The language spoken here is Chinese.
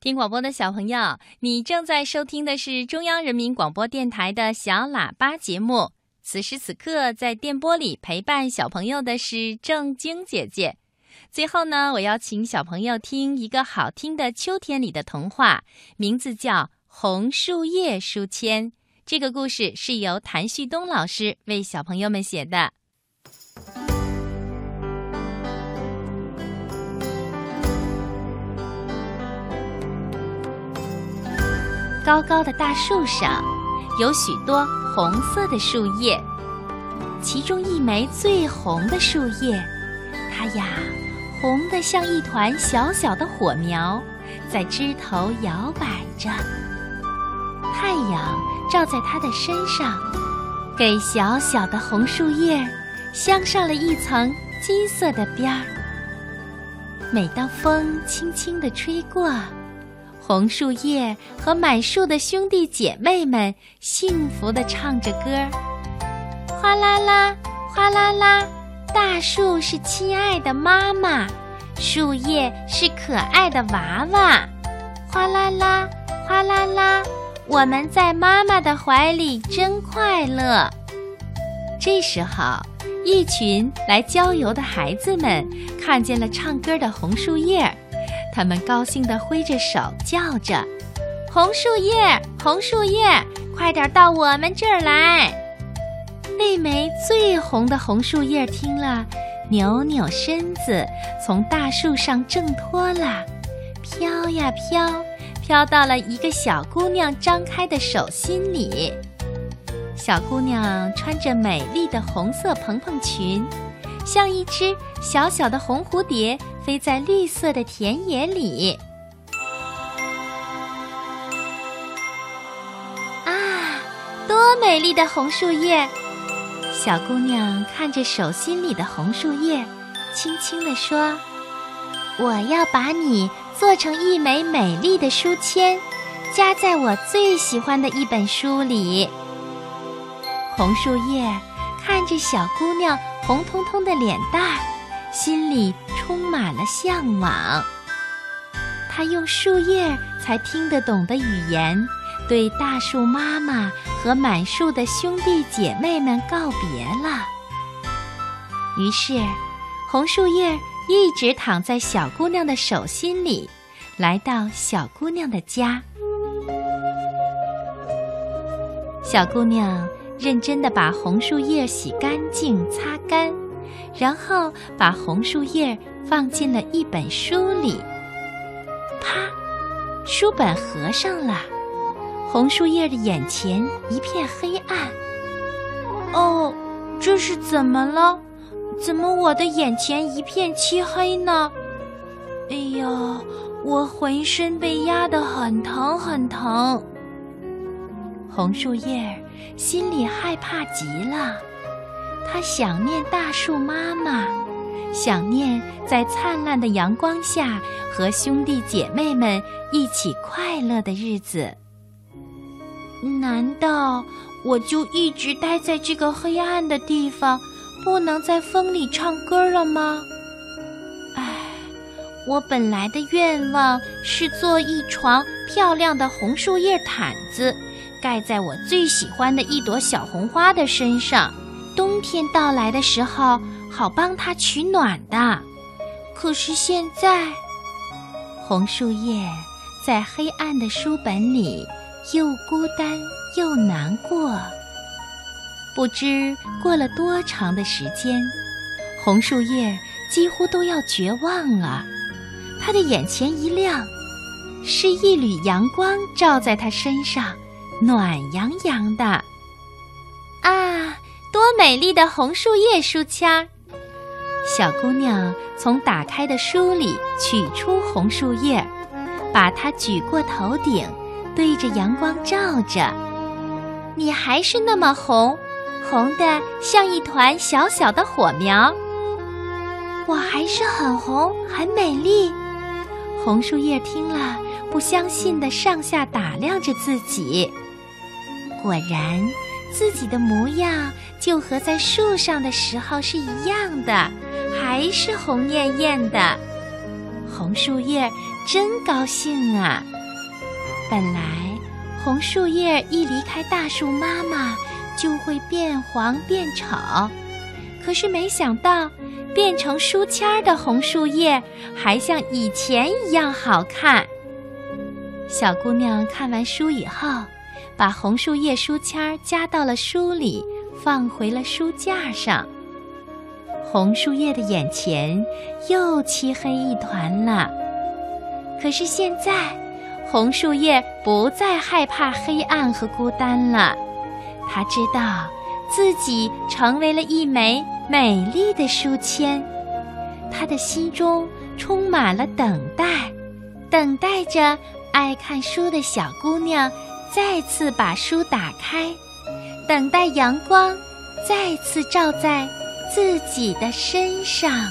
听广播的小朋友，你正在收听的是中央人民广播电台的小喇叭节目。此时此刻，在电波里陪伴小朋友的是正晶姐姐。最后呢，我要请小朋友听一个好听的秋天里的童话，名字叫《红树叶书签》。这个故事是由谭旭东老师为小朋友们写的。高高的大树上，有许多红色的树叶。其中一枚最红的树叶，它呀，红得像一团小小的火苗，在枝头摇摆着。太阳照在它的身上，给小小的红树叶镶上了一层金色的边儿。每当风轻轻地吹过，红树叶和满树的兄弟姐妹们幸福地唱着歌儿：哗啦啦，哗啦啦，大树是亲爱的妈妈，树叶是可爱的娃娃。哗啦啦，哗啦啦，我们在妈妈的怀里真快乐。这时候，一群来郊游的孩子们看见了唱歌的红树叶。他们高兴地挥着手叫着：“红树叶，红树叶，快点到我们这儿来！”那枚最红的红树叶听了，扭扭身子，从大树上挣脱了，飘呀飘，飘到了一个小姑娘张开的手心里。小姑娘穿着美丽的红色蓬蓬裙，像一只小小的红蝴蝶。飞在绿色的田野里，啊，多美丽的红树叶！小姑娘看着手心里的红树叶，轻轻地说：“我要把你做成一枚美丽的书签，夹在我最喜欢的一本书里。”红树叶看着小姑娘红彤彤的脸蛋儿，心里。充满了向往，他用树叶才听得懂的语言，对大树妈妈和满树的兄弟姐妹们告别了。于是，红树叶一直躺在小姑娘的手心里，来到小姑娘的家。小姑娘认真的把红树叶洗干净、擦干。然后把红树叶放进了一本书里，啪，书本合上了。红树叶的眼前一片黑暗。哦，这是怎么了？怎么我的眼前一片漆黑呢？哎呀，我浑身被压得很疼很疼。红树叶心里害怕极了。他想念大树妈妈，想念在灿烂的阳光下和兄弟姐妹们一起快乐的日子。难道我就一直待在这个黑暗的地方，不能在风里唱歌了吗？唉，我本来的愿望是做一床漂亮的红树叶毯子，盖在我最喜欢的一朵小红花的身上。冬天到来的时候，好帮它取暖的。可是现在，红树叶在黑暗的书本里，又孤单又难过。不知过了多长的时间，红树叶几乎都要绝望了。他的眼前一亮，是一缕阳光照在他身上，暖洋洋的。啊！多美丽的红树叶书签儿！小姑娘从打开的书里取出红树叶，把它举过头顶，对着阳光照着。你还是那么红，红的像一团小小的火苗。我还是很红，很美丽。红树叶听了，不相信的上下打量着自己。果然。自己的模样就和在树上的时候是一样的，还是红艳艳的。红树叶真高兴啊！本来红树叶一离开大树妈妈，就会变黄变丑，可是没想到变成书签儿的红树叶还像以前一样好看。小姑娘看完书以后，把红树叶书签儿夹到了书里，放回了书架上。红树叶的眼前又漆黑一团了。可是现在，红树叶不再害怕黑暗和孤单了。他知道自己成为了一枚美丽的书签，他的心中充满了等待，等待着爱看书的小姑娘再次把书打开，等待阳光再次照在。自己的身上。